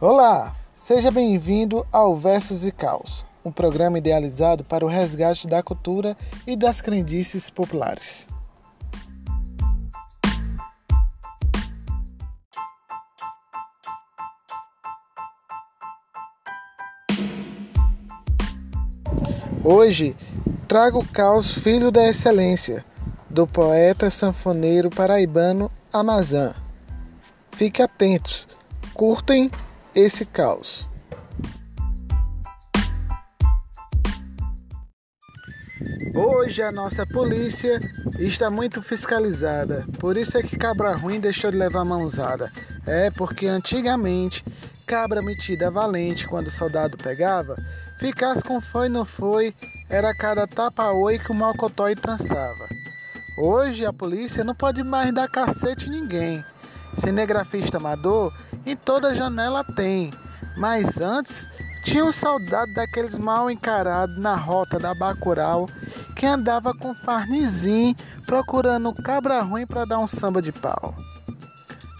Olá, seja bem-vindo ao Versos e Caos, um programa idealizado para o resgate da cultura e das crendices populares. Hoje trago o caos Filho da Excelência, do poeta sanfoneiro paraibano Amazã. Fique atentos, curtem esse caos. Hoje a nossa polícia está muito fiscalizada, por isso é que cabra ruim deixou de levar mãozada. É porque antigamente cabra metida valente quando o soldado pegava, ficasse com foi não foi, era cada tapa-oi que o malcotói trançava. Hoje a polícia não pode mais dar cacete em ninguém. Cinegrafista amador em toda janela tem, mas antes tinha um soldado daqueles mal encarados na rota da Bacural que andava com farnizinho procurando cabra ruim para dar um samba de pau.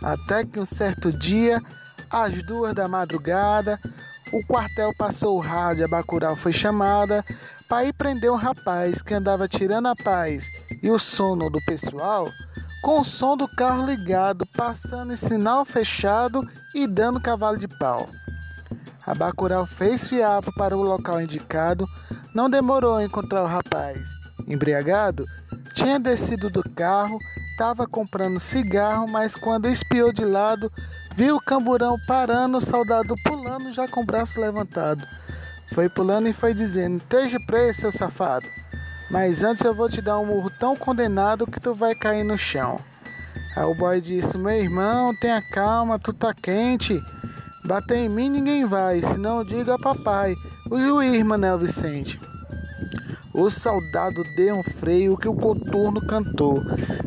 Até que um certo dia, às duas da madrugada, o quartel passou o rádio, a Bacural foi chamada para ir prender um rapaz que andava tirando a paz e o sono do pessoal com o som do carro ligado, passando em sinal fechado e dando cavalo de pau. A Bacurau fez fiapo para o local indicado, não demorou a encontrar o rapaz. Embriagado, tinha descido do carro, estava comprando cigarro, mas quando espiou de lado, viu o camburão parando, o soldado pulando já com o braço levantado. Foi pulando e foi dizendo: Esteja preso, seu safado. Mas antes eu vou te dar um murro tão condenado que tu vai cair no chão. Aí o boy disse: Meu irmão, tenha calma, tu tá quente. Bater em mim ninguém vai, senão diga papai. O juiz, Manel Vicente. O soldado deu um freio que o coturno cantou.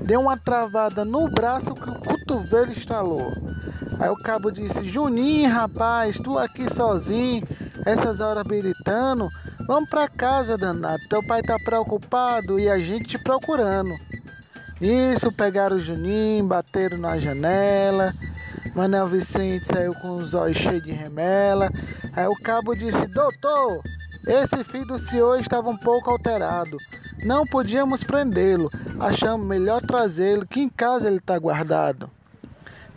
Deu uma travada no braço que o cotovelo estralou. Aí o cabo disse: Juninho, rapaz, tu aqui sozinho, essas horas habilitando, vamos pra casa, danado. Teu pai tá preocupado e a gente te procurando. Nisso pegaram o Juninho, bateram na janela. Manel Vicente saiu com os olhos cheios de remela. Aí o cabo disse: Doutor, esse filho do senhor estava um pouco alterado. Não podíamos prendê-lo. Achamos melhor trazê-lo, que em casa ele está guardado.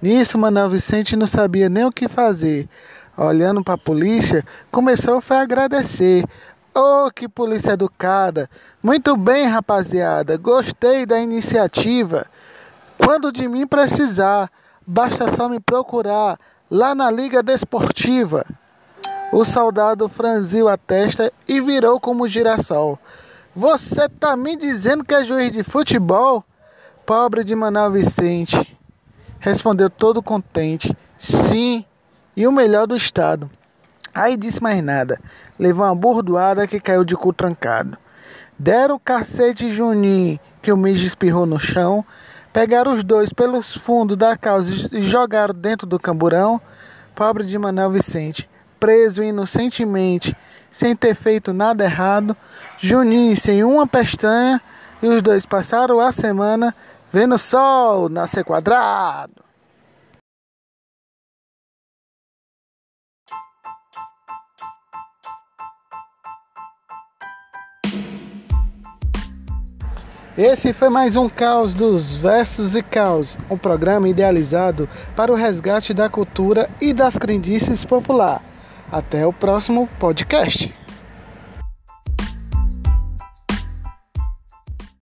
Nisso, Manuel Vicente não sabia nem o que fazer. Olhando para a polícia, começou a agradecer. Oh, que polícia educada! Muito bem, rapaziada, gostei da iniciativa. Quando de mim precisar, basta só me procurar lá na Liga Desportiva. O soldado franziu a testa e virou como girassol. Você tá me dizendo que é juiz de futebol? Pobre de Manuel Vicente. Respondeu todo contente: Sim, e o melhor do estado. Aí disse mais nada. Levou uma bordoada que caiu de cu trancado. Deram o cacete Juninho, que o mijo espirrou no chão. Pegaram os dois pelos fundos da calça e jogaram dentro do camburão. Pobre de Manuel Vicente, preso inocentemente, sem ter feito nada errado. Juninho sem uma pestana. E os dois passaram a semana Vendo o sol nascer quadrado. Esse foi mais um Caos dos Versos e Caos, um programa idealizado para o resgate da cultura e das crendices popular. Até o próximo podcast.